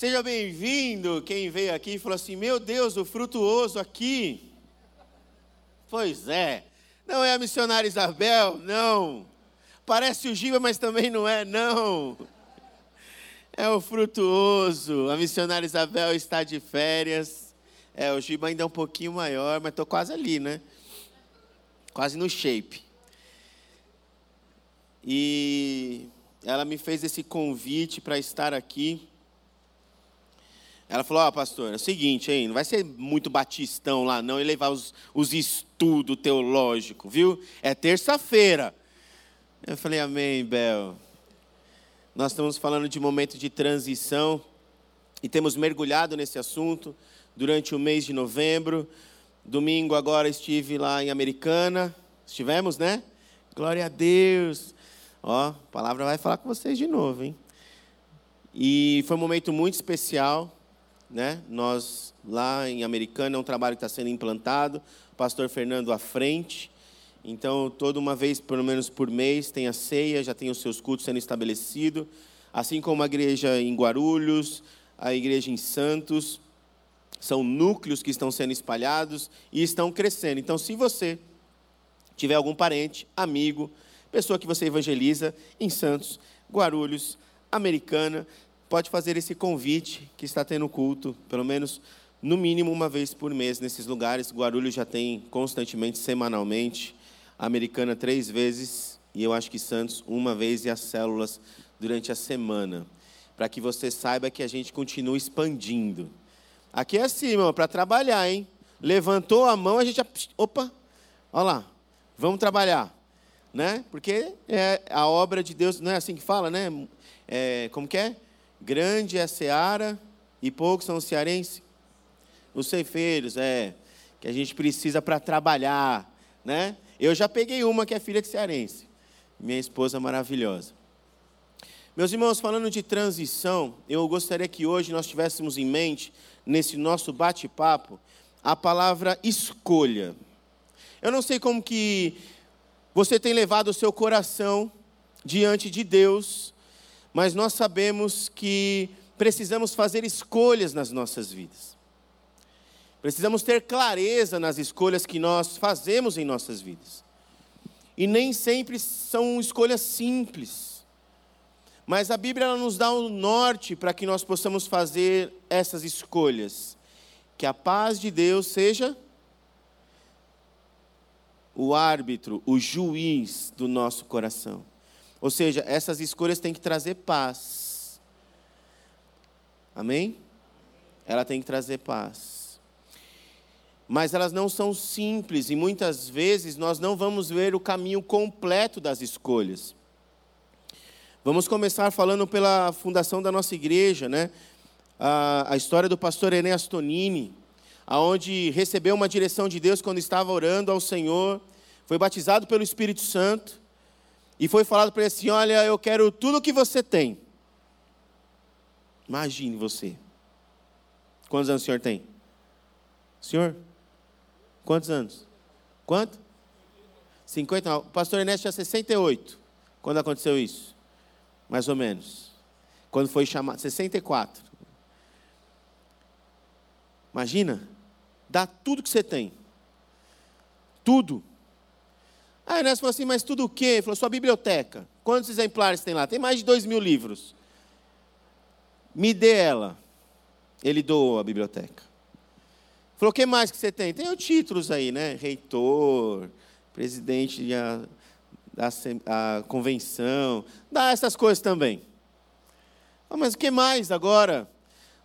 Seja bem-vindo quem veio aqui e falou assim: Meu Deus, o frutuoso aqui. Pois é. Não é a missionária Isabel, não. Parece o Giba, mas também não é, não. É o frutuoso. A missionária Isabel está de férias. É, o Giba ainda é um pouquinho maior, mas estou quase ali, né? Quase no shape. E ela me fez esse convite para estar aqui. Ela falou: Ó, oh, pastor, é o seguinte, hein? Não vai ser muito batistão lá, não, e levar os, os estudos teológicos, viu? É terça-feira. Eu falei: Amém, Bel. Nós estamos falando de momento de transição e temos mergulhado nesse assunto durante o mês de novembro. Domingo agora estive lá em Americana. Estivemos, né? Glória a Deus. Ó, a palavra vai falar com vocês de novo, hein? E foi um momento muito especial né? Nós lá em Americana é um trabalho que está sendo implantado, pastor Fernando à frente. Então, toda uma vez, pelo menos por mês, tem a ceia, já tem os seus cultos sendo estabelecido, assim como a igreja em Guarulhos, a igreja em Santos, são núcleos que estão sendo espalhados e estão crescendo. Então, se você tiver algum parente, amigo, pessoa que você evangeliza em Santos, Guarulhos, Americana, pode fazer esse convite que está tendo culto, pelo menos no mínimo uma vez por mês nesses lugares. Guarulhos já tem constantemente, semanalmente, Americana três vezes e eu acho que Santos uma vez e as células durante a semana, para que você saiba que a gente continua expandindo. Aqui é assim, irmão, para trabalhar, hein? Levantou a mão, a gente opa, olha lá, vamos trabalhar, né? Porque é a obra de Deus, não é assim que fala, né? É, como que é? Grande é a seara e poucos são os cearenses. Os ceifeiros, é, que a gente precisa para trabalhar, né? Eu já peguei uma que é filha de cearense, minha esposa maravilhosa. Meus irmãos, falando de transição, eu gostaria que hoje nós tivéssemos em mente, nesse nosso bate-papo, a palavra escolha. Eu não sei como que você tem levado o seu coração diante de Deus mas nós sabemos que precisamos fazer escolhas nas nossas vidas. Precisamos ter clareza nas escolhas que nós fazemos em nossas vidas. E nem sempre são escolhas simples. Mas a Bíblia nos dá um norte para que nós possamos fazer essas escolhas. Que a paz de Deus seja o árbitro, o juiz do nosso coração. Ou seja, essas escolhas têm que trazer paz. Amém? Ela tem que trazer paz. Mas elas não são simples e muitas vezes nós não vamos ver o caminho completo das escolhas. Vamos começar falando pela fundação da nossa igreja, né? A, a história do pastor Enéas Tonini, aonde recebeu uma direção de Deus quando estava orando ao Senhor, foi batizado pelo Espírito Santo e foi falado para ele assim: Olha, eu quero tudo que você tem. Imagine você. Quantos anos o senhor tem? Senhor? Quantos anos? Quanto? 50. Não. O pastor Ernesto tinha 68. Quando aconteceu isso? Mais ou menos. Quando foi chamado. 64. Imagina. Dá tudo que você tem. Tudo. Aí Ernesto falou assim, mas tudo o quê? Ele falou, sua biblioteca. Quantos exemplares tem lá? Tem mais de dois mil livros. Me dê ela. Ele doou a biblioteca. Falou, o que mais que você tem? Tem os títulos aí, né? Reitor, presidente da, da convenção. Dá essas coisas também. Ah, mas o que mais agora?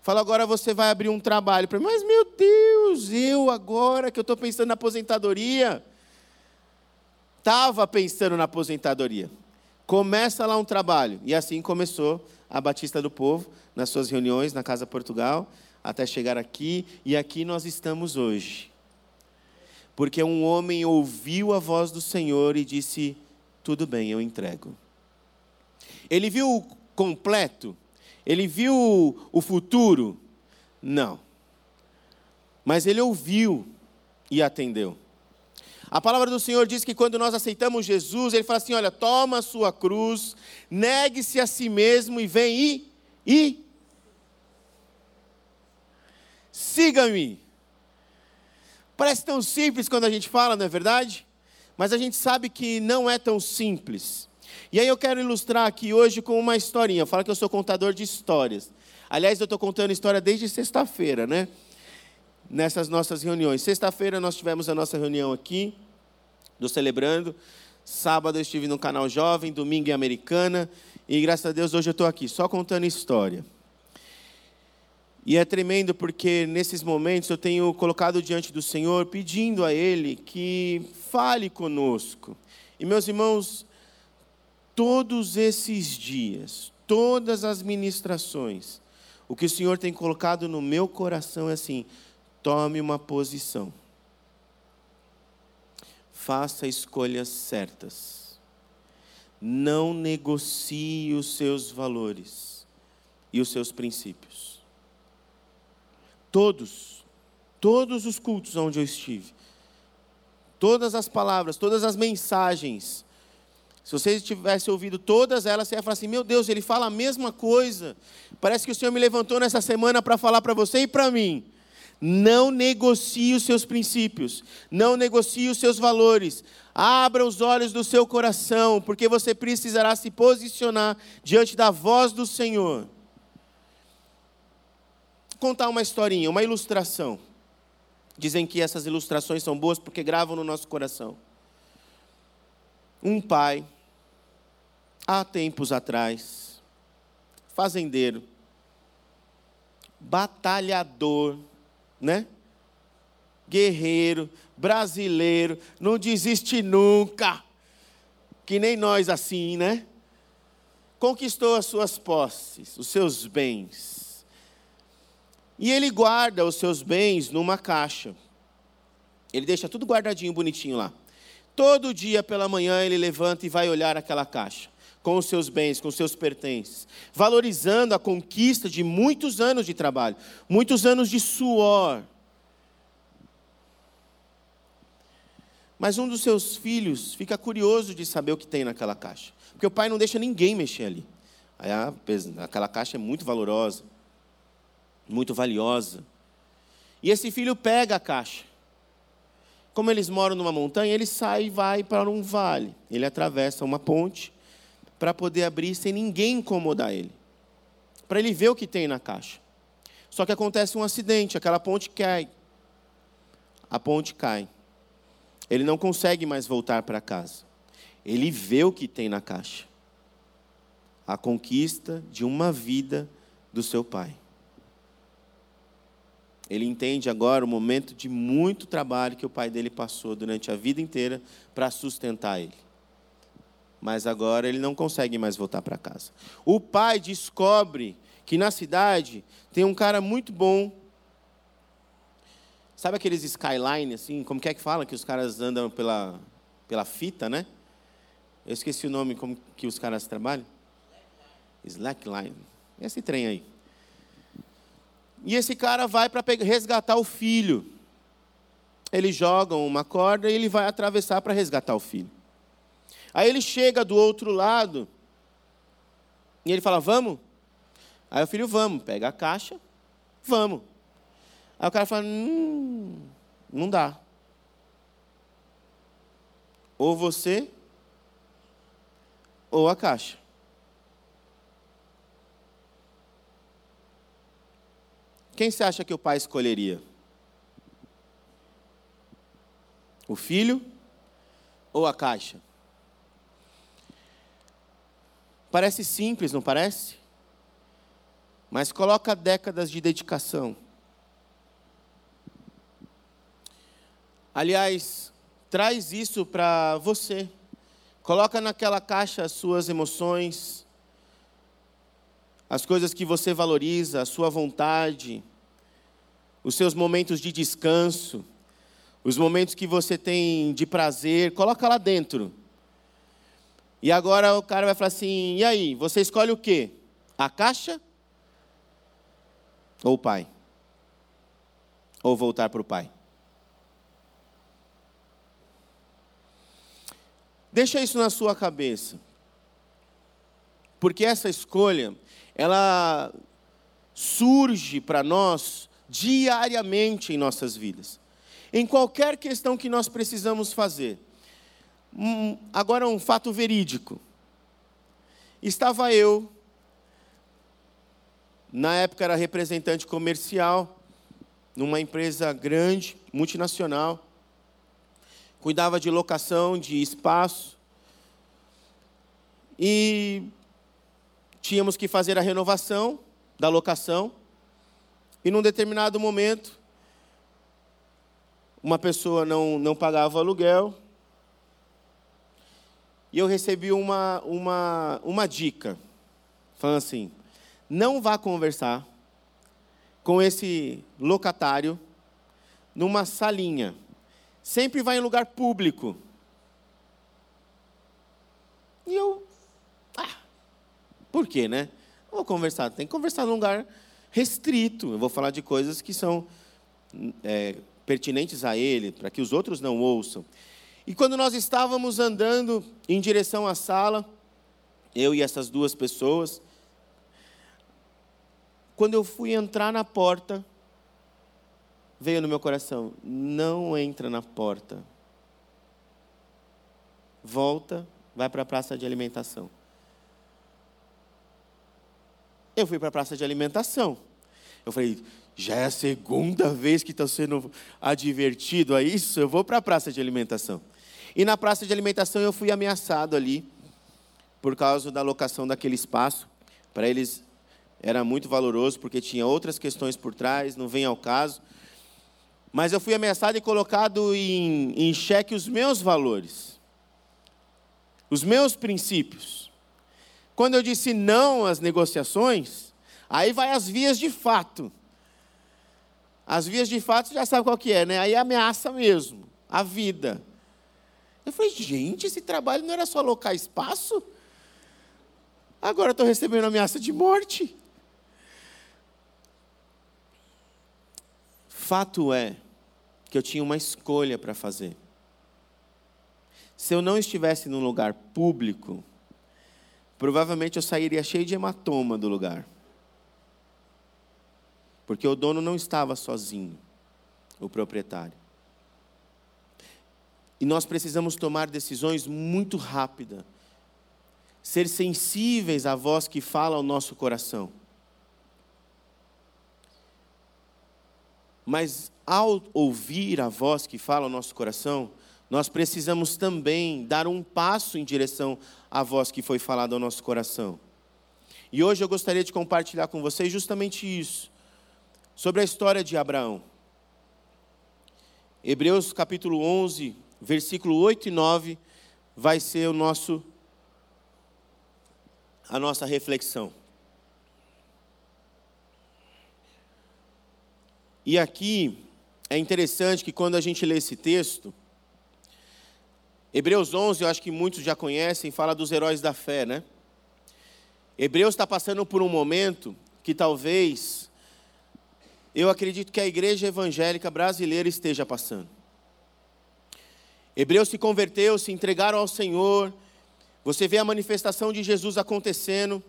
Fala, agora você vai abrir um trabalho para mim. Mas, meu Deus, eu agora que eu estou pensando na aposentadoria estava pensando na aposentadoria. Começa lá um trabalho. E assim começou a Batista do Povo, nas suas reuniões na Casa Portugal, até chegar aqui. E aqui nós estamos hoje. Porque um homem ouviu a voz do Senhor e disse: Tudo bem, eu entrego. Ele viu o completo? Ele viu o futuro? Não. Mas ele ouviu e atendeu. A palavra do Senhor diz que quando nós aceitamos Jesus, Ele fala assim: olha, toma a sua cruz, negue-se a si mesmo e vem e. e Siga-me. Parece tão simples quando a gente fala, não é verdade? Mas a gente sabe que não é tão simples. E aí eu quero ilustrar aqui hoje com uma historinha. Fala que eu sou contador de histórias. Aliás, eu estou contando história desde sexta-feira, né? Nessas nossas reuniões. Sexta-feira nós tivemos a nossa reunião aqui, do Celebrando. Sábado eu estive no canal Jovem, domingo em Americana. E graças a Deus hoje eu estou aqui, só contando história. E é tremendo porque nesses momentos eu tenho colocado diante do Senhor, pedindo a Ele que fale conosco. E meus irmãos, todos esses dias, todas as ministrações, o que o Senhor tem colocado no meu coração é assim: tome uma posição. Faça escolhas certas. Não negocie os seus valores e os seus princípios. Todos, todos os cultos onde eu estive, todas as palavras, todas as mensagens se você tivesse ouvido todas elas, você ia falar assim: meu Deus, ele fala a mesma coisa. Parece que o Senhor me levantou nessa semana para falar para você e para mim. Não negocie os seus princípios, não negocie os seus valores. Abra os olhos do seu coração, porque você precisará se posicionar diante da voz do Senhor. Vou contar uma historinha, uma ilustração. Dizem que essas ilustrações são boas porque gravam no nosso coração. Um pai há tempos atrás, fazendeiro, batalhador, né? Guerreiro, brasileiro, não desiste nunca, que nem nós assim, né? Conquistou as suas posses, os seus bens. E ele guarda os seus bens numa caixa. Ele deixa tudo guardadinho, bonitinho lá. Todo dia pela manhã ele levanta e vai olhar aquela caixa com os seus bens, com os seus pertences, valorizando a conquista de muitos anos de trabalho, muitos anos de suor. Mas um dos seus filhos fica curioso de saber o que tem naquela caixa, porque o pai não deixa ninguém mexer ali. aquela caixa é muito valorosa, muito valiosa. E esse filho pega a caixa. Como eles moram numa montanha, ele sai e vai para um vale. Ele atravessa uma ponte para poder abrir sem ninguém incomodar ele. Para ele ver o que tem na caixa. Só que acontece um acidente, aquela ponte cai. A ponte cai. Ele não consegue mais voltar para casa. Ele vê o que tem na caixa. A conquista de uma vida do seu pai. Ele entende agora o momento de muito trabalho que o pai dele passou durante a vida inteira para sustentar ele mas agora ele não consegue mais voltar para casa. O pai descobre que na cidade tem um cara muito bom. Sabe aqueles skyline assim, como que é que fala que os caras andam pela pela fita, né? Eu esqueci o nome como que os caras trabalham. Slackline. Esse trem aí. E esse cara vai para resgatar o filho. Eles jogam uma corda e ele vai atravessar para resgatar o filho. Aí ele chega do outro lado e ele fala: Vamos? Aí o filho, vamos, pega a caixa, vamos. Aí o cara fala: Hum, não dá. Ou você, ou a caixa. Quem você acha que o pai escolheria? O filho ou a caixa? Parece simples, não parece? Mas coloca décadas de dedicação. Aliás, traz isso para você. Coloca naquela caixa as suas emoções, as coisas que você valoriza, a sua vontade, os seus momentos de descanso, os momentos que você tem de prazer, coloca lá dentro. E agora o cara vai falar assim: e aí, você escolhe o quê? A caixa ou o pai? Ou voltar para o pai? Deixa isso na sua cabeça. Porque essa escolha, ela surge para nós diariamente em nossas vidas. Em qualquer questão que nós precisamos fazer. Agora, um fato verídico. Estava eu, na época era representante comercial, numa empresa grande, multinacional, cuidava de locação de espaço, e tínhamos que fazer a renovação da locação, e num determinado momento, uma pessoa não, não pagava aluguel, e eu recebi uma, uma, uma dica, falando assim: não vá conversar com esse locatário numa salinha. Sempre vai em lugar público. E eu, ah, por quê, né? Não vou conversar, tem que conversar num lugar restrito. Eu vou falar de coisas que são é, pertinentes a ele, para que os outros não ouçam. E quando nós estávamos andando em direção à sala, eu e essas duas pessoas, quando eu fui entrar na porta, veio no meu coração: não entra na porta. Volta, vai para a praça de alimentação. Eu fui para a praça de alimentação. Eu falei, já é a segunda vez que estou sendo advertido a isso, eu vou para a praça de alimentação. E na praça de alimentação eu fui ameaçado ali, por causa da locação daquele espaço. Para eles era muito valoroso, porque tinha outras questões por trás, não vem ao caso. Mas eu fui ameaçado e colocado em, em xeque os meus valores, os meus princípios. Quando eu disse não às negociações, aí vai as vias de fato. As vias de fato você já sabe qual que é, né? Aí é ameaça mesmo, a vida. Eu falei, gente, esse trabalho não era só alocar espaço? Agora estou recebendo ameaça de morte. Fato é que eu tinha uma escolha para fazer. Se eu não estivesse num lugar público, provavelmente eu sairia cheio de hematoma do lugar. Porque o dono não estava sozinho, o proprietário. E nós precisamos tomar decisões muito rápidas. Ser sensíveis à voz que fala ao nosso coração. Mas ao ouvir a voz que fala ao nosso coração, nós precisamos também dar um passo em direção à voz que foi falada ao nosso coração. E hoje eu gostaria de compartilhar com vocês justamente isso, sobre a história de Abraão. Hebreus capítulo 11, versículo 8 e 9 vai ser o nosso a nossa reflexão. E aqui é interessante que quando a gente lê esse texto, Hebreus 11, eu acho que muitos já conhecem, fala dos heróis da fé, né? Hebreus está passando por um momento que talvez, eu acredito que a igreja evangélica brasileira esteja passando. Hebreus se converteu, se entregaram ao Senhor. Você vê a manifestação de Jesus acontecendo.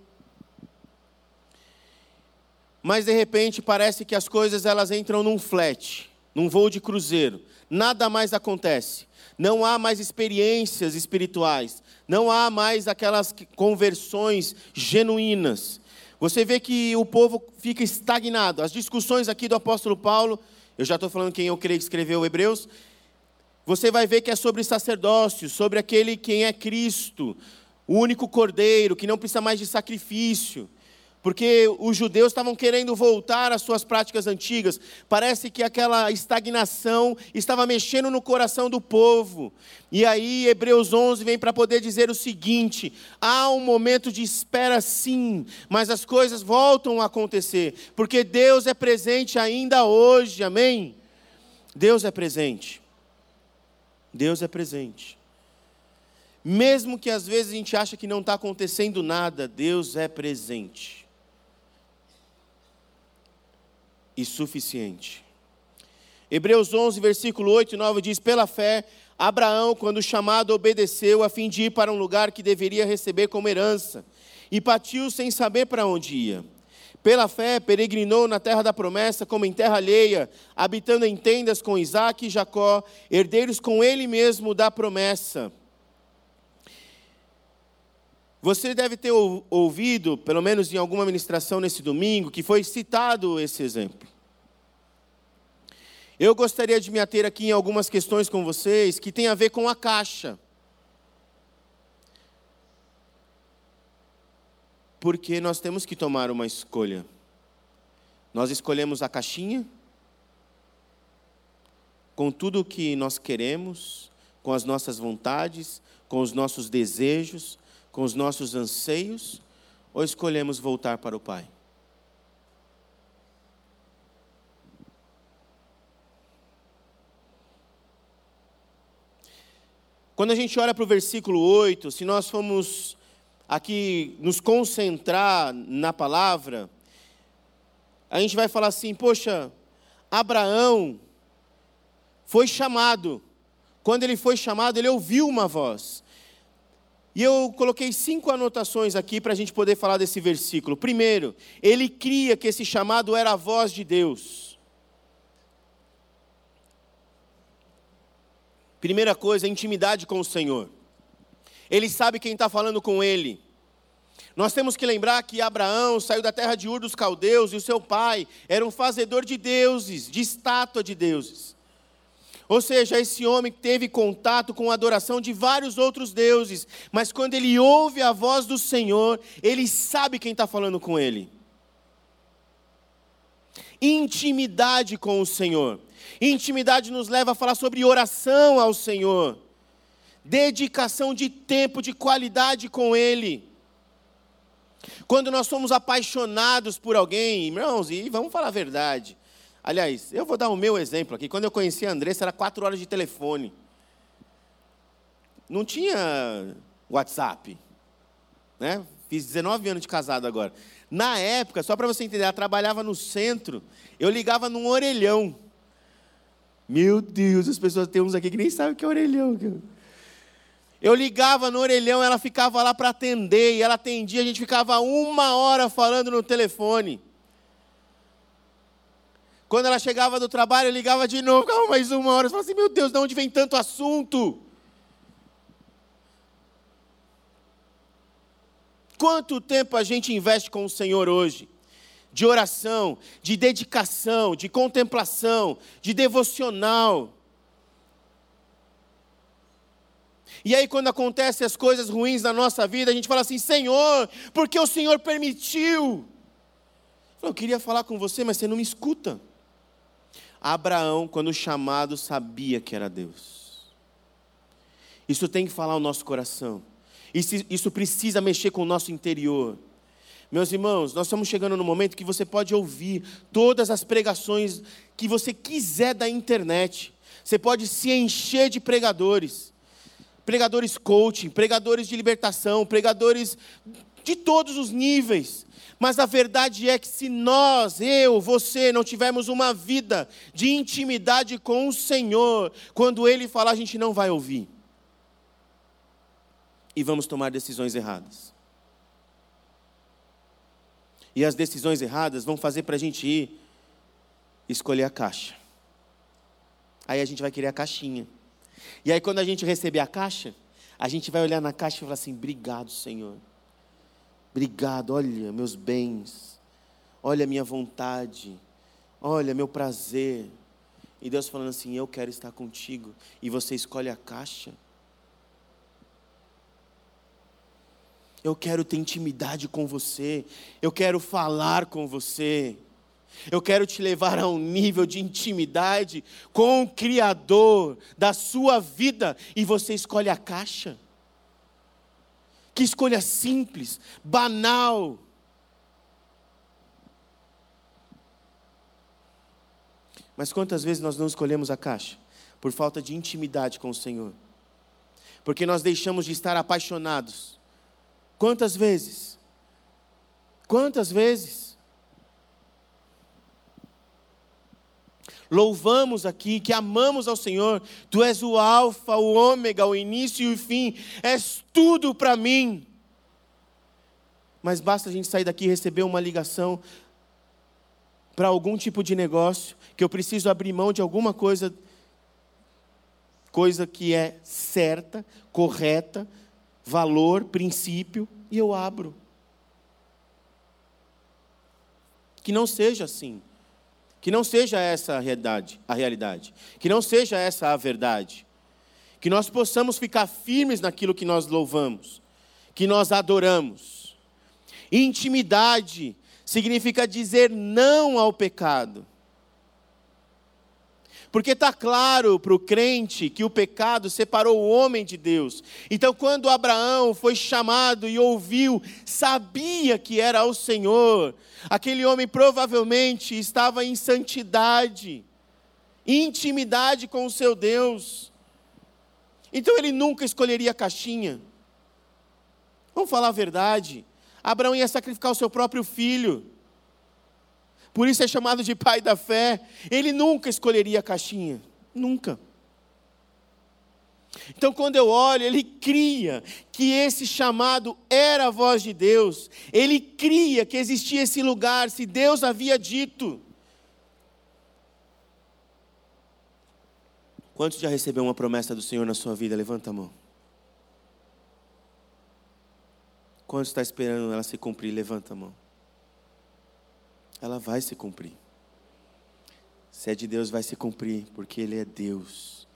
Mas de repente parece que as coisas elas entram num flat, num voo de cruzeiro. Nada mais acontece. Não há mais experiências espirituais. Não há mais aquelas conversões genuínas. Você vê que o povo fica estagnado. As discussões aqui do apóstolo Paulo, eu já estou falando quem eu creio que escreveu Hebreus, você vai ver que é sobre sacerdócio, sobre aquele quem é Cristo, o único cordeiro, que não precisa mais de sacrifício. Porque os judeus estavam querendo voltar às suas práticas antigas. Parece que aquela estagnação estava mexendo no coração do povo. E aí, Hebreus 11 vem para poder dizer o seguinte: há um momento de espera, sim, mas as coisas voltam a acontecer, porque Deus é presente ainda hoje, amém? Deus é presente. Deus é presente. Mesmo que às vezes a gente acha que não está acontecendo nada, Deus é presente. E suficiente. Hebreus 11, versículo 8 e 9 diz: Pela fé, Abraão, quando chamado, obedeceu a fim de ir para um lugar que deveria receber como herança, e partiu sem saber para onde ia. Pela fé, peregrinou na terra da promessa, como em terra alheia, habitando em tendas com Isaac e Jacó, herdeiros com ele mesmo da promessa. Você deve ter ouvido, pelo menos em alguma ministração nesse domingo, que foi citado esse exemplo. Eu gostaria de me ater aqui em algumas questões com vocês que tem a ver com a caixa. Porque nós temos que tomar uma escolha. Nós escolhemos a caixinha com tudo o que nós queremos, com as nossas vontades, com os nossos desejos, com os nossos anseios, ou escolhemos voltar para o Pai? Quando a gente olha para o versículo 8, se nós formos aqui nos concentrar na palavra, a gente vai falar assim: poxa, Abraão foi chamado. Quando ele foi chamado, ele ouviu uma voz. E eu coloquei cinco anotações aqui para a gente poder falar desse versículo. Primeiro, ele cria que esse chamado era a voz de Deus. Primeira coisa, intimidade com o Senhor. Ele sabe quem está falando com ele. Nós temos que lembrar que Abraão saiu da terra de Ur dos Caldeus e o seu pai era um fazedor de deuses, de estátua de deuses. Ou seja, esse homem teve contato com a adoração de vários outros deuses, mas quando ele ouve a voz do Senhor, ele sabe quem está falando com ele. Intimidade com o Senhor. Intimidade nos leva a falar sobre oração ao Senhor, dedicação de tempo, de qualidade com Ele. Quando nós somos apaixonados por alguém, irmãos, e vamos falar a verdade. Aliás, eu vou dar o meu exemplo aqui. Quando eu conheci a Andressa, era quatro horas de telefone. Não tinha WhatsApp. Né? Fiz 19 anos de casado agora. Na época, só para você entender, ela trabalhava no centro. Eu ligava num orelhão. Meu Deus, as pessoas tem uns aqui que nem sabem o que é orelhão. Eu ligava no orelhão, ela ficava lá para atender, e ela atendia, a gente ficava uma hora falando no telefone. Quando ela chegava do trabalho, eu ligava de novo, ficava mais uma hora. Eu falava assim, meu Deus, de onde vem tanto assunto? Quanto tempo a gente investe com o Senhor hoje? de oração, de dedicação, de contemplação, de devocional. E aí, quando acontecem as coisas ruins na nossa vida, a gente fala assim: Senhor, porque o Senhor permitiu? Eu queria falar com você, mas você não me escuta. Abraão, quando chamado, sabia que era Deus. Isso tem que falar o nosso coração. Isso, isso precisa mexer com o nosso interior. Meus irmãos, nós estamos chegando no momento que você pode ouvir todas as pregações que você quiser da internet. Você pode se encher de pregadores. Pregadores coaching, pregadores de libertação, pregadores de todos os níveis. Mas a verdade é que se nós, eu, você, não tivermos uma vida de intimidade com o Senhor, quando Ele falar, a gente não vai ouvir. E vamos tomar decisões erradas. E as decisões erradas vão fazer para a gente ir escolher a caixa. Aí a gente vai querer a caixinha. E aí quando a gente receber a caixa, a gente vai olhar na caixa e falar assim: obrigado, Senhor. Obrigado, olha meus bens, olha minha vontade, olha meu prazer. E Deus falando assim: eu quero estar contigo. E você escolhe a caixa. Eu quero ter intimidade com você. Eu quero falar com você. Eu quero te levar a um nível de intimidade com o Criador da sua vida. E você escolhe a caixa. Que escolha simples, banal. Mas quantas vezes nós não escolhemos a caixa? Por falta de intimidade com o Senhor. Porque nós deixamos de estar apaixonados Quantas vezes? Quantas vezes? Louvamos aqui que amamos ao Senhor, Tu és o Alfa, o Ômega, o início e o fim, és tudo para mim. Mas basta a gente sair daqui e receber uma ligação: para algum tipo de negócio, que eu preciso abrir mão de alguma coisa, coisa que é certa, correta, valor, princípio, e eu abro. Que não seja assim. Que não seja essa a realidade, a realidade. Que não seja essa a verdade. Que nós possamos ficar firmes naquilo que nós louvamos, que nós adoramos. Intimidade significa dizer não ao pecado. Porque está claro para o crente que o pecado separou o homem de Deus. Então, quando Abraão foi chamado e ouviu, sabia que era o Senhor, aquele homem provavelmente estava em santidade, intimidade com o seu Deus. Então, ele nunca escolheria a caixinha. Vamos falar a verdade. Abraão ia sacrificar o seu próprio filho por isso é chamado de pai da fé. Ele nunca escolheria a caixinha, nunca. Então, quando eu olho, ele cria que esse chamado era a voz de Deus, ele cria que existia esse lugar, se Deus havia dito. Quantos já recebeu uma promessa do Senhor na sua vida? Levanta a mão. Quantos está esperando ela se cumprir? Levanta a mão ela vai se cumprir. Se é de Deus, vai se cumprir, porque Ele é Deus.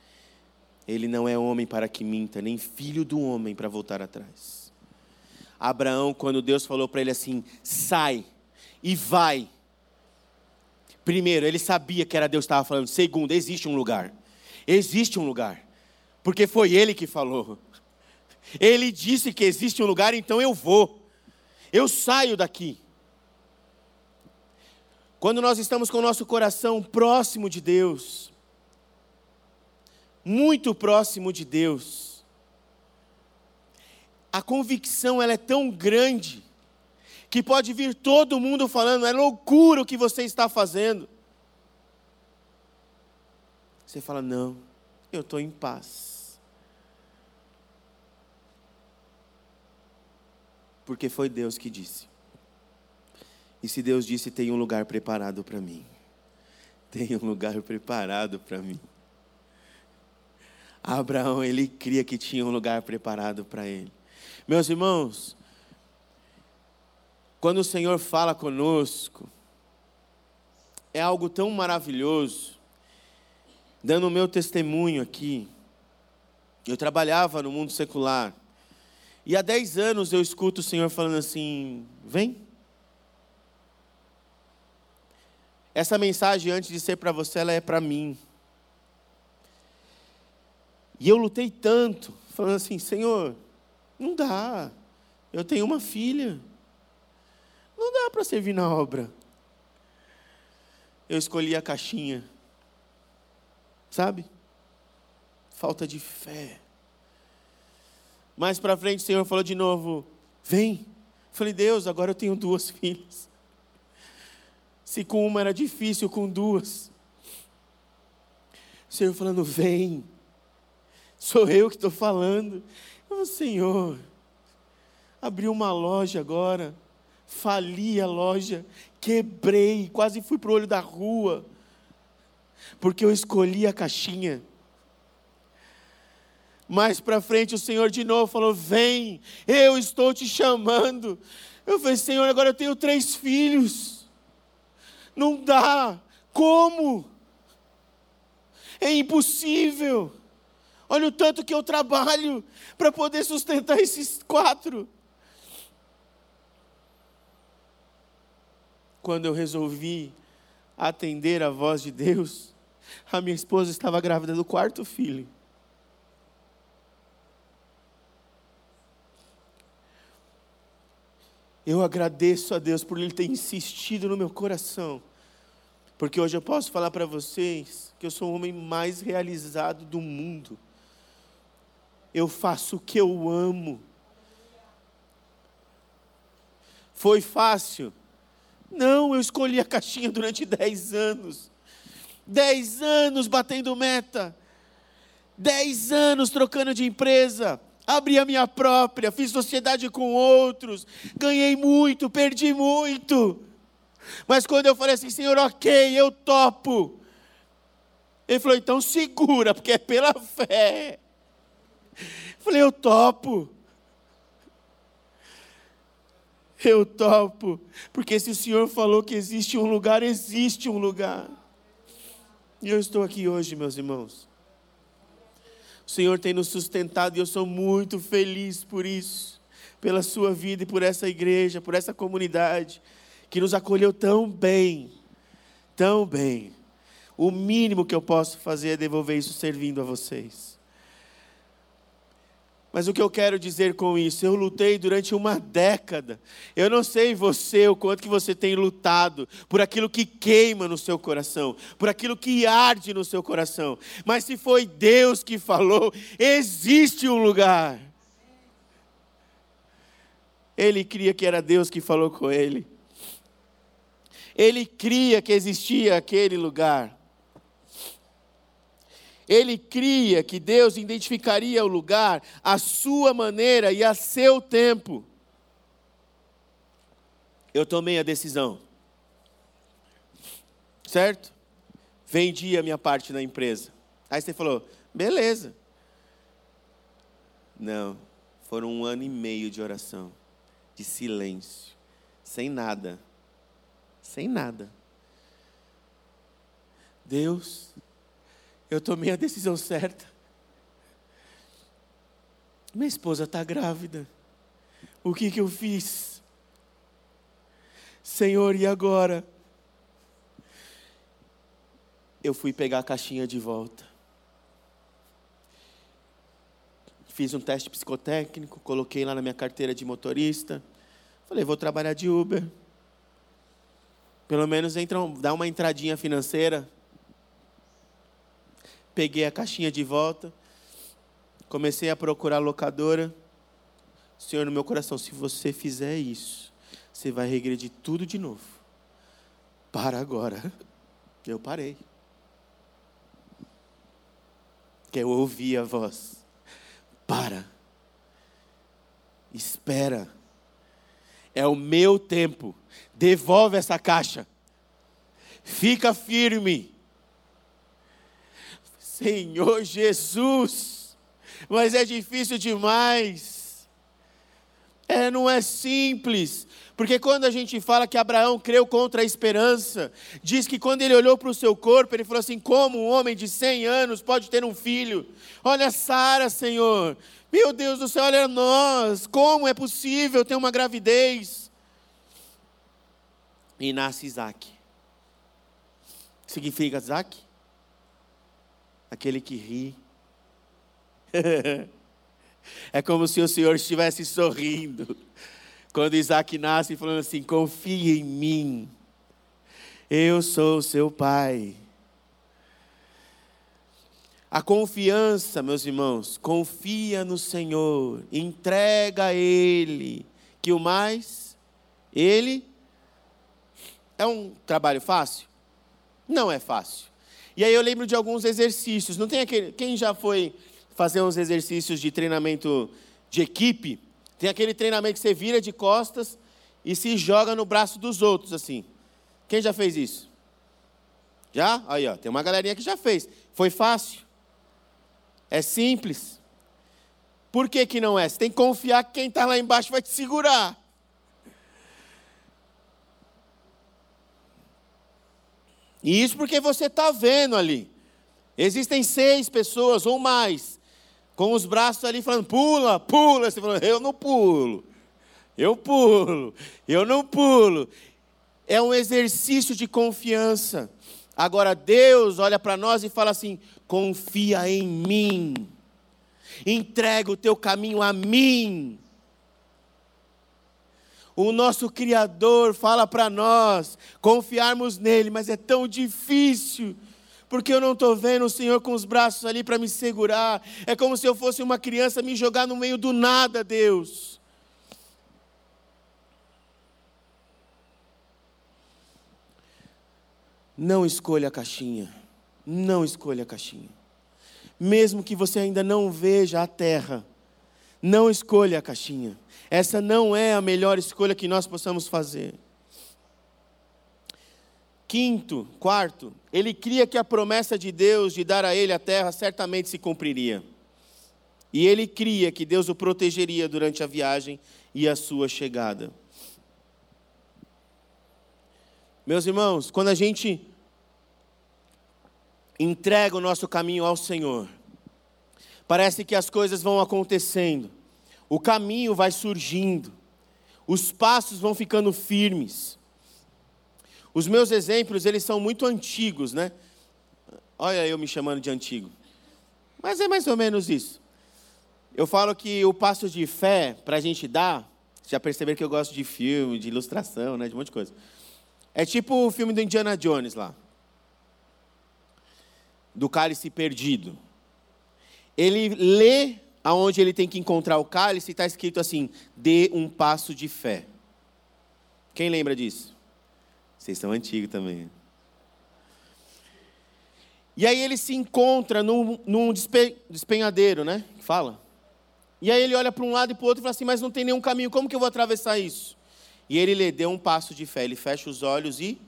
Ele não é homem para que minta, nem filho do homem para voltar atrás. Abraão, quando Deus falou para ele assim: sai e vai. Primeiro, ele sabia que era Deus que estava falando. Segundo, existe um lugar. Existe um lugar. Porque foi ele que falou. Ele disse que existe um lugar, então eu vou. Eu saio daqui. Quando nós estamos com o nosso coração próximo de Deus, muito próximo de Deus, a convicção ela é tão grande que pode vir todo mundo falando, é loucura o que você está fazendo. Você fala, não, eu estou em paz. Porque foi Deus que disse. E se Deus disse: tem um lugar preparado para mim, tem um lugar preparado para mim. Abraão, ele cria que tinha um lugar preparado para ele. Meus irmãos, quando o Senhor fala conosco, é algo tão maravilhoso. Dando o meu testemunho aqui, eu trabalhava no mundo secular, e há 10 anos eu escuto o Senhor falando assim: vem. Essa mensagem, antes de ser para você, ela é para mim. E eu lutei tanto, falando assim: Senhor, não dá. Eu tenho uma filha. Não dá para servir na obra. Eu escolhi a caixinha. Sabe? Falta de fé. Mais para frente o Senhor falou de novo: Vem. falei, Deus, agora eu tenho duas filhas. Se com uma era difícil, com duas. O Senhor falando, vem. Sou eu que estou falando. Eu, Senhor, abri uma loja agora, fali a loja, quebrei, quase fui para o olho da rua, porque eu escolhi a caixinha. Mais para frente o Senhor de novo falou: Vem, eu estou te chamando. Eu falei: Senhor, agora eu tenho três filhos. Não dá. Como? É impossível. Olha o tanto que eu trabalho para poder sustentar esses quatro. Quando eu resolvi atender a voz de Deus, a minha esposa estava grávida do quarto filho. Eu agradeço a Deus por Ele ter insistido no meu coração porque hoje eu posso falar para vocês que eu sou o homem mais realizado do mundo. Eu faço o que eu amo. Foi fácil? Não, eu escolhi a caixinha durante dez anos. Dez anos batendo meta. Dez anos trocando de empresa. Abri a minha própria, fiz sociedade com outros. Ganhei muito, perdi muito. Mas quando eu falei assim, Senhor, ok, eu topo. Ele falou, então segura, porque é pela fé. Eu falei, eu topo. Eu topo, porque se o Senhor falou que existe um lugar, existe um lugar. E eu estou aqui hoje, meus irmãos. O Senhor tem nos sustentado e eu sou muito feliz por isso, pela sua vida e por essa igreja, por essa comunidade que nos acolheu tão bem, tão bem. O mínimo que eu posso fazer é devolver isso servindo a vocês. Mas o que eu quero dizer com isso? Eu lutei durante uma década. Eu não sei você o quanto que você tem lutado por aquilo que queima no seu coração, por aquilo que arde no seu coração. Mas se foi Deus que falou, existe um lugar. Ele cria que era Deus que falou com ele. Ele cria que existia aquele lugar. Ele cria que Deus identificaria o lugar à sua maneira e a seu tempo. Eu tomei a decisão. Certo? Vendi a minha parte na empresa. Aí você falou, beleza. Não, foram um ano e meio de oração, de silêncio, sem nada, sem nada. Deus, eu tomei a decisão certa. Minha esposa está grávida. O que, que eu fiz? Senhor, e agora? Eu fui pegar a caixinha de volta. Fiz um teste psicotécnico, coloquei lá na minha carteira de motorista. Falei, vou trabalhar de Uber. Pelo menos entra, dá uma entradinha financeira peguei a caixinha de volta, comecei a procurar a locadora. Senhor, no meu coração, se você fizer isso, você vai regredir tudo de novo. Para agora. Eu parei. Que eu ouvi a voz. Para. Espera. É o meu tempo. Devolve essa caixa. Fica firme. Senhor Jesus, mas é difícil demais. É, não é simples. Porque quando a gente fala que Abraão creu contra a esperança, diz que quando ele olhou para o seu corpo, ele falou assim: como um homem de 100 anos pode ter um filho? Olha Sara, Senhor. Meu Deus do céu, olha nós. Como é possível ter uma gravidez? E nasce Isaac. Significa Isaac? Aquele que ri. é como se o Senhor estivesse sorrindo. Quando Isaac nasce, falando assim: confie em mim, eu sou seu pai. A confiança, meus irmãos, confia no Senhor, entrega a Ele, que o mais, Ele. É um trabalho fácil? Não é fácil. E aí eu lembro de alguns exercícios. Não tem aquele. Quem já foi fazer uns exercícios de treinamento de equipe? Tem aquele treinamento que você vira de costas e se joga no braço dos outros, assim. Quem já fez isso? Já? Aí, ó, tem uma galerinha que já fez. Foi fácil. É simples. Por que, que não é? Você tem que confiar que quem está lá embaixo vai te segurar. E isso porque você está vendo ali. Existem seis pessoas ou mais, com os braços ali falando, pula, pula. Você falando, eu não pulo. Eu pulo, eu não pulo. É um exercício de confiança. Agora Deus olha para nós e fala assim: confia em mim, entrega o teu caminho a mim. O nosso Criador fala para nós confiarmos nele, mas é tão difícil, porque eu não estou vendo o Senhor com os braços ali para me segurar. É como se eu fosse uma criança me jogar no meio do nada, Deus. Não escolha a caixinha. Não escolha a caixinha. Mesmo que você ainda não veja a terra, não escolha a caixinha. Essa não é a melhor escolha que nós possamos fazer. Quinto, quarto, ele cria que a promessa de Deus de dar a ele a terra certamente se cumpriria. E ele cria que Deus o protegeria durante a viagem e a sua chegada. Meus irmãos, quando a gente entrega o nosso caminho ao Senhor, parece que as coisas vão acontecendo, o caminho vai surgindo, os passos vão ficando firmes. Os meus exemplos, eles são muito antigos, né? Olha eu me chamando de antigo. Mas é mais ou menos isso. Eu falo que o passo de fé para a gente dar, já perceberam que eu gosto de filme, de ilustração, né, de um monte de coisa. É tipo o filme do Indiana Jones lá. Do cálice perdido. Ele lê aonde ele tem que encontrar o cálice está escrito assim: dê um passo de fé. Quem lembra disso? Vocês são antigos também. E aí ele se encontra num, num despe, despenhadeiro, né? Fala. E aí ele olha para um lado e para o outro e fala assim: Mas não tem nenhum caminho, como que eu vou atravessar isso? E ele lhe deu um passo de fé. Ele fecha os olhos e.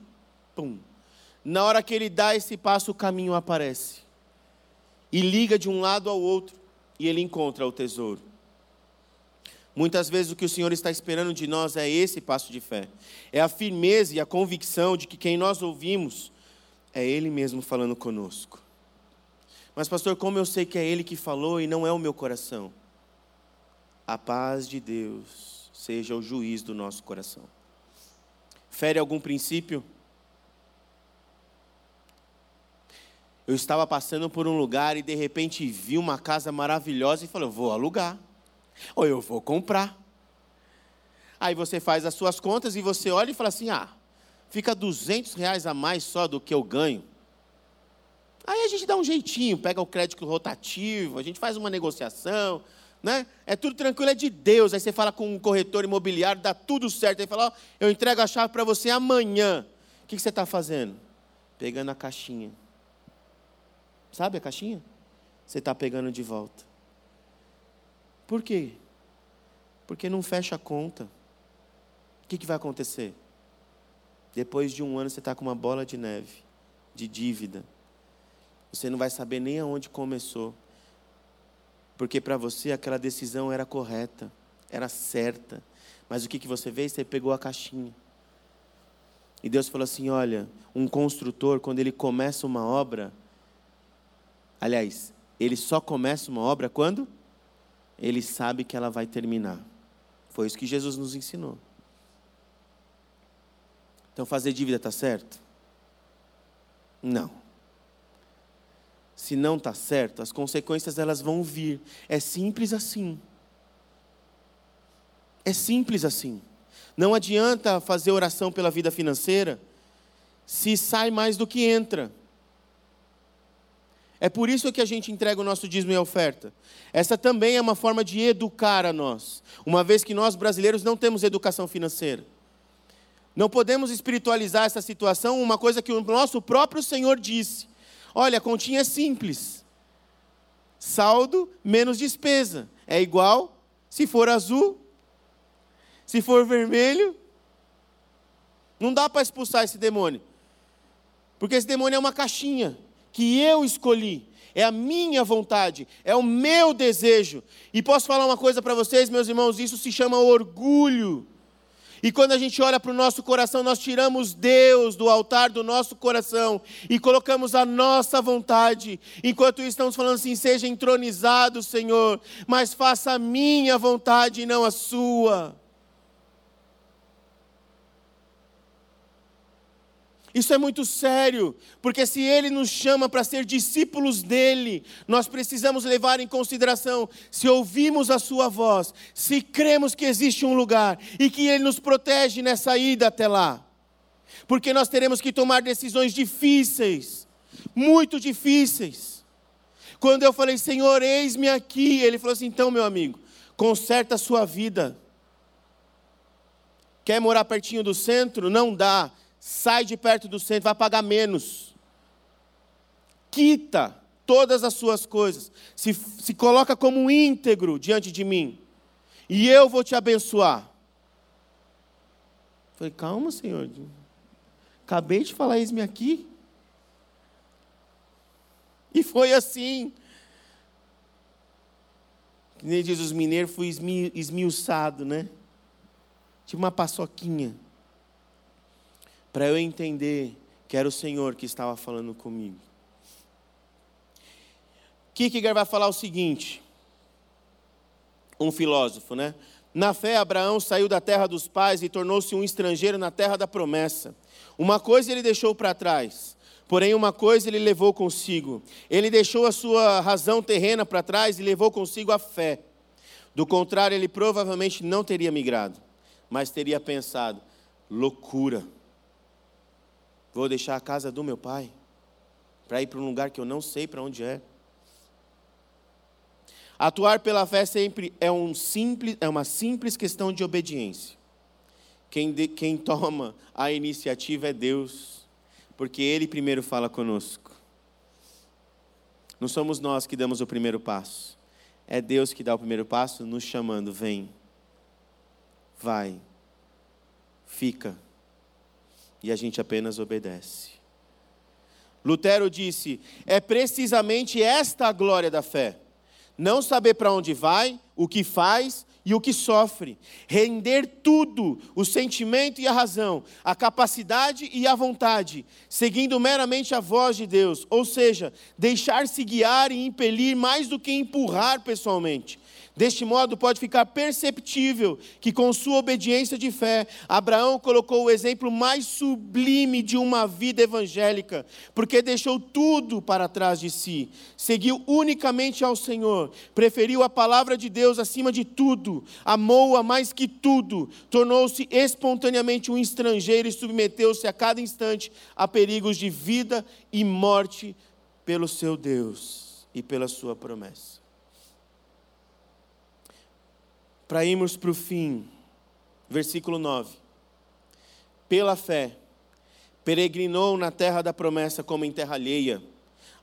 Pum. Na hora que ele dá esse passo, o caminho aparece. E liga de um lado ao outro. E ele encontra o tesouro. Muitas vezes o que o Senhor está esperando de nós é esse passo de fé. É a firmeza e a convicção de que quem nós ouvimos é Ele mesmo falando conosco. Mas, pastor, como eu sei que é Ele que falou e não é o meu coração? A paz de Deus seja o juiz do nosso coração. Fere algum princípio? Eu estava passando por um lugar e de repente vi uma casa maravilhosa e falei: vou alugar ou eu vou comprar. Aí você faz as suas contas e você olha e fala assim: ah, fica 200 reais a mais só do que eu ganho. Aí a gente dá um jeitinho, pega o crédito rotativo, a gente faz uma negociação, né? É tudo tranquilo, é de Deus. Aí você fala com um corretor imobiliário, dá tudo certo. Aí fala: ó, eu entrego a chave para você amanhã. O que você está fazendo? Pegando a caixinha. Sabe a caixinha? Você está pegando de volta. Por quê? Porque não fecha a conta. O que, que vai acontecer? Depois de um ano você está com uma bola de neve, de dívida. Você não vai saber nem aonde começou. Porque para você aquela decisão era correta, era certa. Mas o que, que você fez? Você pegou a caixinha. E Deus falou assim: olha, um construtor, quando ele começa uma obra, aliás, ele só começa uma obra quando? ele sabe que ela vai terminar. Foi isso que Jesus nos ensinou. Então, fazer dívida está certo? Não. Se não está certo, as consequências elas vão vir. É simples assim. É simples assim. Não adianta fazer oração pela vida financeira se sai mais do que entra. É por isso que a gente entrega o nosso dízimo e oferta. Essa também é uma forma de educar a nós, uma vez que nós brasileiros não temos educação financeira. Não podemos espiritualizar essa situação, uma coisa que o nosso próprio Senhor disse. Olha, a continha é simples. Saldo menos despesa é igual se for azul, se for vermelho. Não dá para expulsar esse demônio. Porque esse demônio é uma caixinha que eu escolhi, é a minha vontade, é o meu desejo. E posso falar uma coisa para vocês, meus irmãos: isso se chama orgulho. E quando a gente olha para o nosso coração, nós tiramos Deus do altar do nosso coração e colocamos a nossa vontade. Enquanto estamos falando assim: seja entronizado, Senhor, mas faça a minha vontade e não a sua. Isso é muito sério, porque se Ele nos chama para ser discípulos dele, nós precisamos levar em consideração se ouvimos a Sua voz, se cremos que existe um lugar e que Ele nos protege nessa ida até lá. Porque nós teremos que tomar decisões difíceis, muito difíceis. Quando eu falei, Senhor, eis-me aqui, Ele falou assim: então, meu amigo, conserta a sua vida. Quer morar pertinho do centro? Não dá sai de perto do centro, vai pagar menos. Quita todas as suas coisas, se, se coloca como íntegro diante de mim, e eu vou te abençoar. falei, calma, Senhor. acabei de falar, eis-me aqui. E foi assim. Que nem diz os mineiros, fui esmiuçado, né? Tipo uma paçoquinha. Para eu entender que era o Senhor que estava falando comigo. Kierkegaard vai falar o seguinte, um filósofo, né? Na fé, Abraão saiu da terra dos pais e tornou-se um estrangeiro na terra da promessa. Uma coisa ele deixou para trás, porém uma coisa ele levou consigo. Ele deixou a sua razão terrena para trás e levou consigo a fé. Do contrário, ele provavelmente não teria migrado, mas teria pensado: loucura. Vou deixar a casa do meu pai para ir para um lugar que eu não sei para onde é. Atuar pela fé sempre é, um simples, é uma simples questão de obediência. Quem, de, quem toma a iniciativa é Deus, porque Ele primeiro fala conosco. Não somos nós que damos o primeiro passo, é Deus que dá o primeiro passo, nos chamando: vem, vai, fica. E a gente apenas obedece. Lutero disse: é precisamente esta a glória da fé não saber para onde vai, o que faz e o que sofre. Render tudo, o sentimento e a razão, a capacidade e a vontade, seguindo meramente a voz de Deus, ou seja, deixar-se guiar e impelir mais do que empurrar pessoalmente. Deste modo, pode ficar perceptível que, com sua obediência de fé, Abraão colocou o exemplo mais sublime de uma vida evangélica, porque deixou tudo para trás de si, seguiu unicamente ao Senhor, preferiu a palavra de Deus acima de tudo, amou-a mais que tudo, tornou-se espontaneamente um estrangeiro e submeteu-se a cada instante a perigos de vida e morte pelo seu Deus e pela sua promessa para irmos para o fim, versículo 9. Pela fé, peregrinou na terra da promessa como em terra alheia,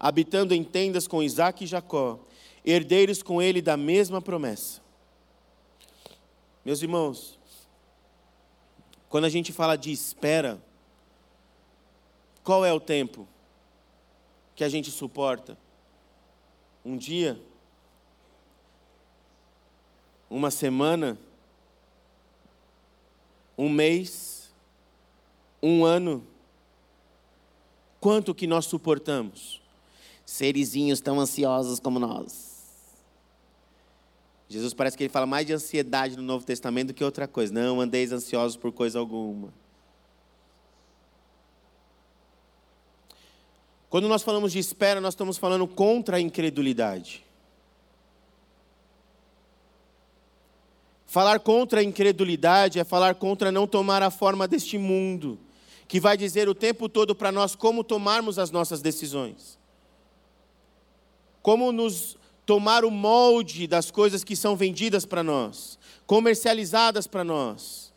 habitando em tendas com Isaac e Jacó, herdeiros com ele da mesma promessa. Meus irmãos, quando a gente fala de espera, qual é o tempo que a gente suporta? Um dia? Uma semana, um mês, um ano. Quanto que nós suportamos? Serizinhos tão ansiosos como nós. Jesus parece que ele fala mais de ansiedade no Novo Testamento do que outra coisa. Não andeis ansiosos por coisa alguma. Quando nós falamos de espera, nós estamos falando contra a incredulidade. Falar contra a incredulidade é falar contra não tomar a forma deste mundo, que vai dizer o tempo todo para nós como tomarmos as nossas decisões. Como nos tomar o molde das coisas que são vendidas para nós, comercializadas para nós,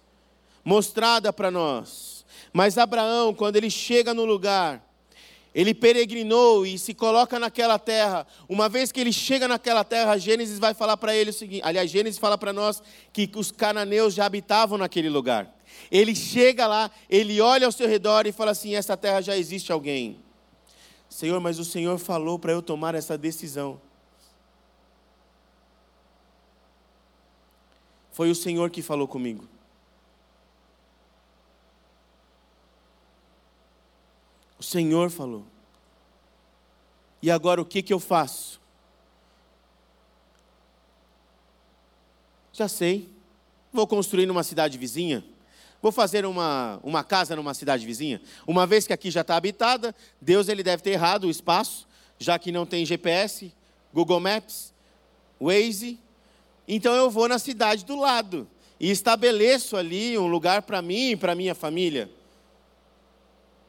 mostrada para nós. Mas Abraão, quando ele chega no lugar, ele peregrinou e se coloca naquela terra. Uma vez que ele chega naquela terra, Gênesis vai falar para ele o seguinte: aliás, Gênesis fala para nós que os cananeus já habitavam naquele lugar. Ele chega lá, ele olha ao seu redor e fala assim: essa terra já existe alguém. Senhor, mas o Senhor falou para eu tomar essa decisão. Foi o Senhor que falou comigo. O Senhor falou. E agora o que, que eu faço? Já sei. Vou construir numa cidade vizinha. Vou fazer uma, uma casa numa cidade vizinha. Uma vez que aqui já está habitada, Deus ele deve ter errado o espaço, já que não tem GPS, Google Maps, Waze. Então eu vou na cidade do lado e estabeleço ali um lugar para mim e para minha família.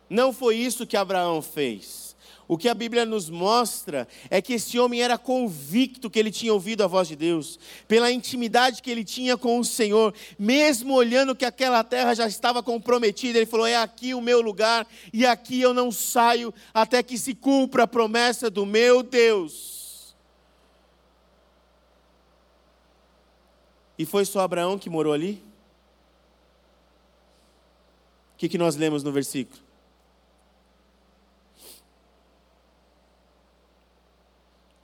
Não foi isso que Abraão fez. O que a Bíblia nos mostra é que esse homem era convicto que ele tinha ouvido a voz de Deus, pela intimidade que ele tinha com o Senhor, mesmo olhando que aquela terra já estava comprometida, ele falou: É aqui o meu lugar, e aqui eu não saio até que se cumpra a promessa do meu Deus. E foi só Abraão que morou ali? O que, que nós lemos no versículo?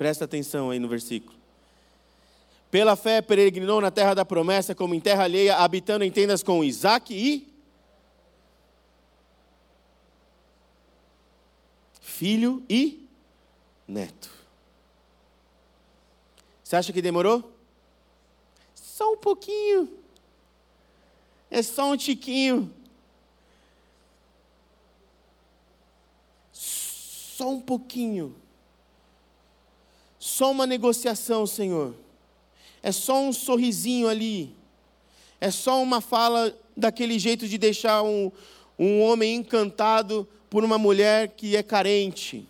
Presta atenção aí no versículo. Pela fé peregrinou na terra da promessa, como em terra alheia, habitando em tendas com Isaac e filho e neto. Você acha que demorou? Só um pouquinho. É só um tiquinho. Só um pouquinho. Só uma negociação, Senhor. É só um sorrisinho ali. É só uma fala daquele jeito de deixar um, um homem encantado por uma mulher que é carente.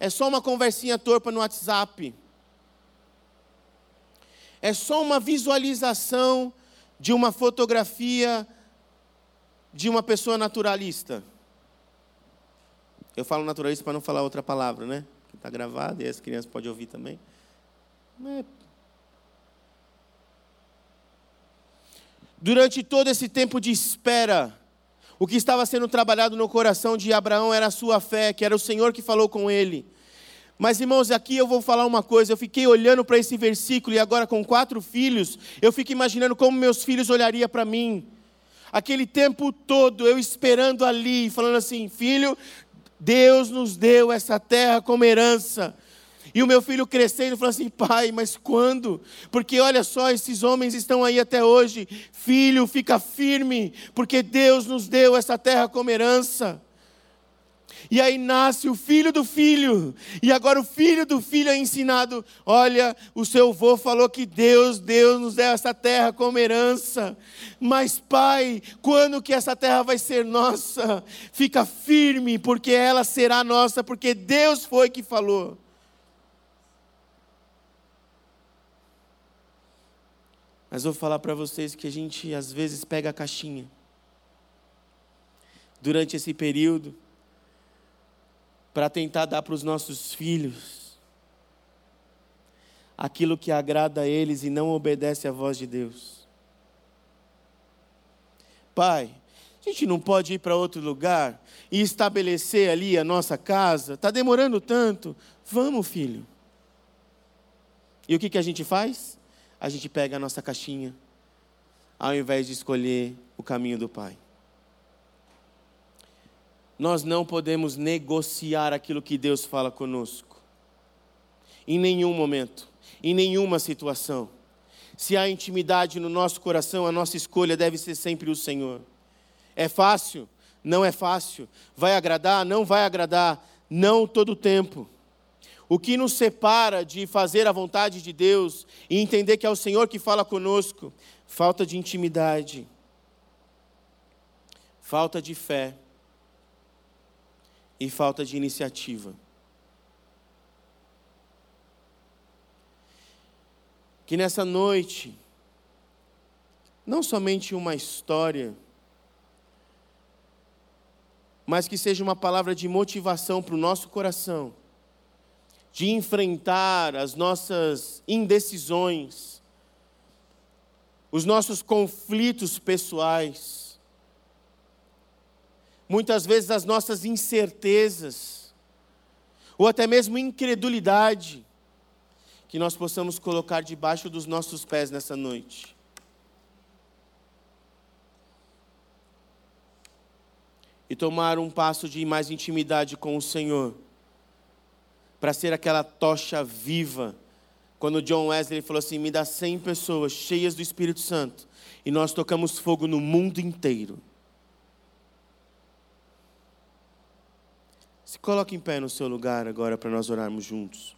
É só uma conversinha torpa no WhatsApp. É só uma visualização de uma fotografia de uma pessoa naturalista. Eu falo naturalista para não falar outra palavra, né? Que está gravado e as crianças podem ouvir também. É. Durante todo esse tempo de espera, o que estava sendo trabalhado no coração de Abraão era a sua fé, que era o Senhor que falou com ele. Mas, irmãos, aqui eu vou falar uma coisa. Eu fiquei olhando para esse versículo e agora com quatro filhos, eu fico imaginando como meus filhos olhariam para mim. Aquele tempo todo eu esperando ali, falando assim: Filho, Deus nos deu essa terra como herança. E o meu filho crescendo falou assim: pai, mas quando? Porque olha só, esses homens estão aí até hoje. Filho, fica firme, porque Deus nos deu essa terra como herança. E aí nasce o filho do filho. E agora o filho do filho é ensinado: olha, o seu avô falou que Deus, Deus nos deu essa terra como herança. Mas, pai, quando que essa terra vai ser nossa? Fica firme, porque ela será nossa, porque Deus foi que falou. Mas vou falar para vocês que a gente às vezes pega a caixinha. Durante esse período, para tentar dar para os nossos filhos aquilo que agrada a eles e não obedece à voz de Deus. Pai, a gente não pode ir para outro lugar e estabelecer ali a nossa casa? Está demorando tanto. Vamos, filho. E o que, que a gente faz? a gente pega a nossa caixinha, ao invés de escolher o caminho do Pai. Nós não podemos negociar aquilo que Deus fala conosco. Em nenhum momento, em nenhuma situação. Se há intimidade no nosso coração, a nossa escolha deve ser sempre o Senhor. É fácil? Não é fácil. Vai agradar? Não vai agradar. Não todo o tempo. O que nos separa de fazer a vontade de Deus e entender que é o Senhor que fala conosco? Falta de intimidade, falta de fé e falta de iniciativa. Que nessa noite, não somente uma história, mas que seja uma palavra de motivação para o nosso coração de enfrentar as nossas indecisões, os nossos conflitos pessoais, muitas vezes as nossas incertezas, ou até mesmo incredulidade, que nós possamos colocar debaixo dos nossos pés nessa noite. E tomar um passo de mais intimidade com o Senhor para ser aquela tocha viva. Quando John Wesley falou assim: me dá 100 pessoas cheias do Espírito Santo, e nós tocamos fogo no mundo inteiro. Se coloque em pé no seu lugar agora para nós orarmos juntos.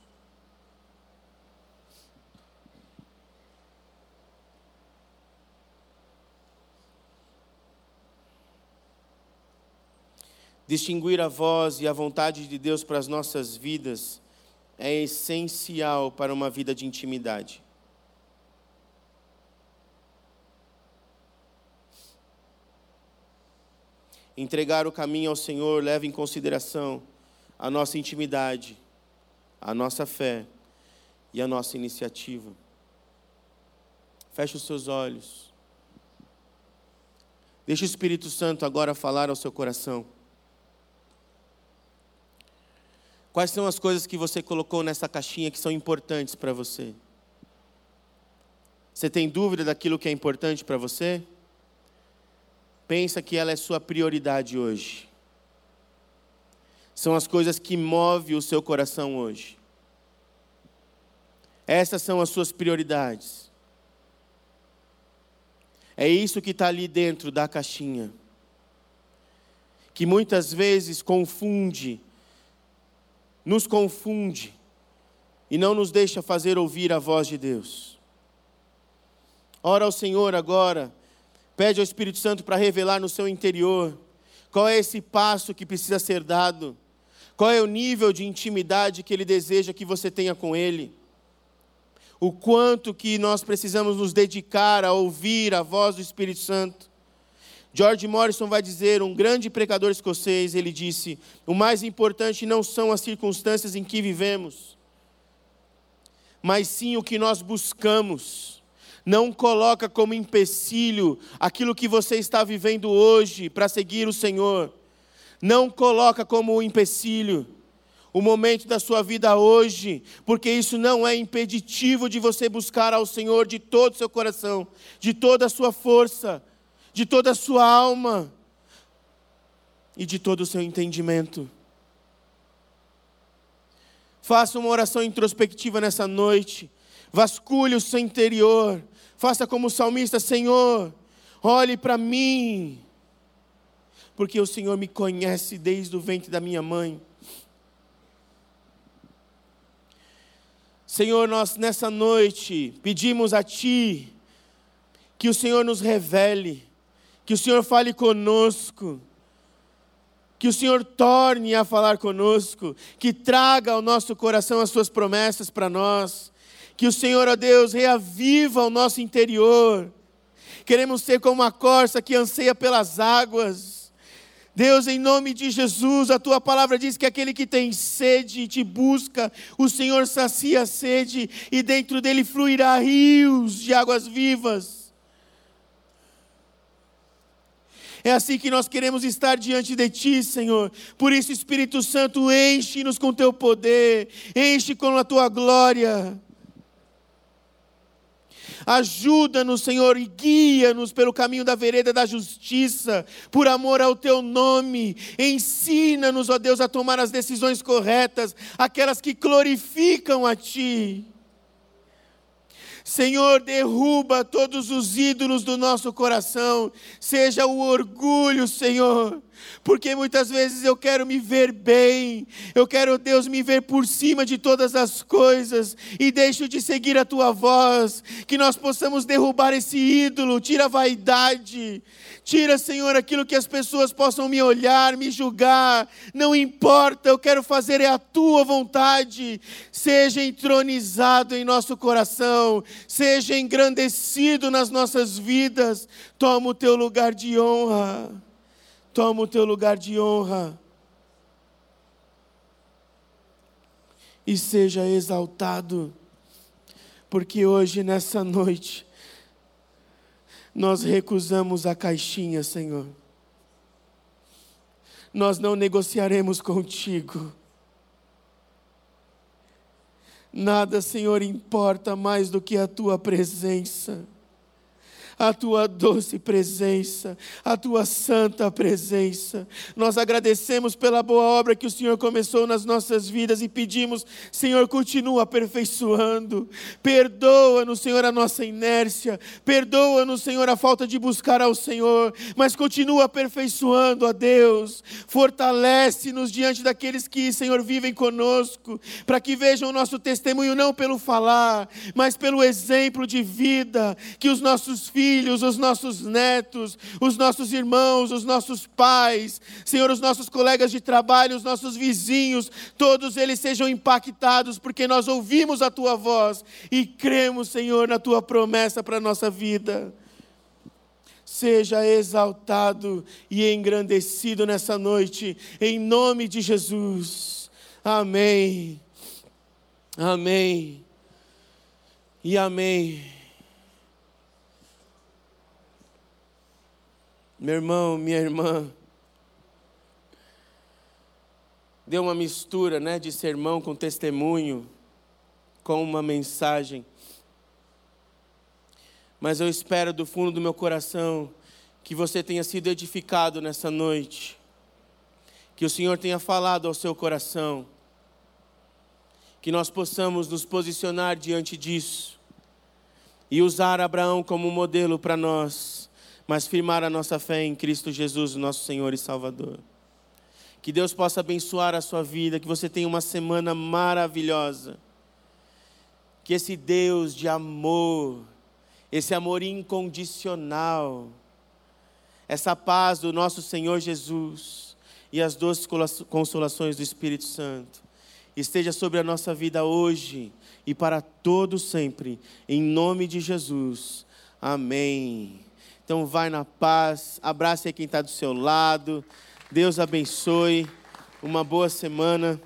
Distinguir a voz e a vontade de Deus para as nossas vidas é essencial para uma vida de intimidade. Entregar o caminho ao Senhor leva em consideração a nossa intimidade, a nossa fé e a nossa iniciativa. Feche os seus olhos. Deixe o Espírito Santo agora falar ao seu coração. Quais são as coisas que você colocou nessa caixinha que são importantes para você? Você tem dúvida daquilo que é importante para você? Pensa que ela é sua prioridade hoje. São as coisas que movem o seu coração hoje. Essas são as suas prioridades. É isso que está ali dentro da caixinha. Que muitas vezes confunde nos confunde e não nos deixa fazer ouvir a voz de Deus. Ora ao Senhor agora, pede ao Espírito Santo para revelar no seu interior qual é esse passo que precisa ser dado, qual é o nível de intimidade que Ele deseja que você tenha com Ele, o quanto que nós precisamos nos dedicar a ouvir a voz do Espírito Santo. George Morrison vai dizer, um grande pregador escocês, ele disse: o mais importante não são as circunstâncias em que vivemos, mas sim o que nós buscamos. Não coloca como empecilho aquilo que você está vivendo hoje para seguir o Senhor. Não coloca como empecilho o momento da sua vida hoje, porque isso não é impeditivo de você buscar ao Senhor de todo o seu coração, de toda a sua força de toda a sua alma e de todo o seu entendimento. Faça uma oração introspectiva nessa noite. Vasculhe o seu interior. Faça como o salmista: Senhor, olhe para mim. Porque o Senhor me conhece desde o ventre da minha mãe. Senhor, nós nessa noite pedimos a Ti que o Senhor nos revele que o Senhor fale conosco, que o Senhor torne a falar conosco, que traga ao nosso coração as Suas promessas para nós, que o Senhor, ó Deus, reaviva o nosso interior. Queremos ser como uma corça que anseia pelas águas. Deus, em nome de Jesus, a tua palavra diz que aquele que tem sede te busca, o Senhor sacia a sede e dentro dele fluirá rios de águas vivas. É assim que nós queremos estar diante de Ti, Senhor. Por isso, Espírito Santo, enche-nos com Teu poder, enche com a Tua glória. Ajuda-nos, Senhor, e guia-nos pelo caminho da vereda da justiça, por amor ao Teu nome. Ensina-nos, ó Deus, a tomar as decisões corretas, aquelas que glorificam a Ti. Senhor, derruba todos os ídolos do nosso coração, seja o orgulho, Senhor, porque muitas vezes eu quero me ver bem, eu quero, Deus, me ver por cima de todas as coisas. E deixo de seguir a tua voz, que nós possamos derrubar esse ídolo, tira a vaidade, tira, Senhor, aquilo que as pessoas possam me olhar, me julgar, não importa, eu quero fazer é a tua vontade, seja entronizado em nosso coração, seja engrandecido nas nossas vidas, toma o teu lugar de honra. Toma o teu lugar de honra. E seja exaltado, porque hoje, nessa noite, nós recusamos a caixinha, Senhor. Nós não negociaremos contigo. Nada, Senhor, importa mais do que a tua presença a tua doce presença, a tua santa presença. Nós agradecemos pela boa obra que o Senhor começou nas nossas vidas e pedimos, Senhor, continua aperfeiçoando. Perdoa-nos, Senhor, a nossa inércia, perdoa-nos, Senhor, a falta de buscar ao Senhor, mas continua aperfeiçoando, ó Deus. Fortalece-nos diante daqueles que, Senhor, vivem conosco, para que vejam o nosso testemunho não pelo falar, mas pelo exemplo de vida que os nossos filhos filhos, os nossos netos, os nossos irmãos, os nossos pais, Senhor, os nossos colegas de trabalho, os nossos vizinhos, todos eles sejam impactados, porque nós ouvimos a tua voz e cremos, Senhor, na tua promessa para a nossa vida. Seja exaltado e engrandecido nessa noite, em nome de Jesus. Amém. Amém. E amém. Meu irmão, minha irmã, deu uma mistura né, de sermão com testemunho, com uma mensagem. Mas eu espero do fundo do meu coração que você tenha sido edificado nessa noite, que o Senhor tenha falado ao seu coração, que nós possamos nos posicionar diante disso e usar Abraão como modelo para nós, mas firmar a nossa fé em Cristo Jesus, nosso Senhor e Salvador. Que Deus possa abençoar a sua vida, que você tenha uma semana maravilhosa. Que esse Deus de amor, esse amor incondicional, essa paz do nosso Senhor Jesus e as doces consolações do Espírito Santo esteja sobre a nossa vida hoje e para todo sempre, em nome de Jesus. Amém. Então vai na paz, abrace quem está do seu lado. Deus abençoe. Uma boa semana.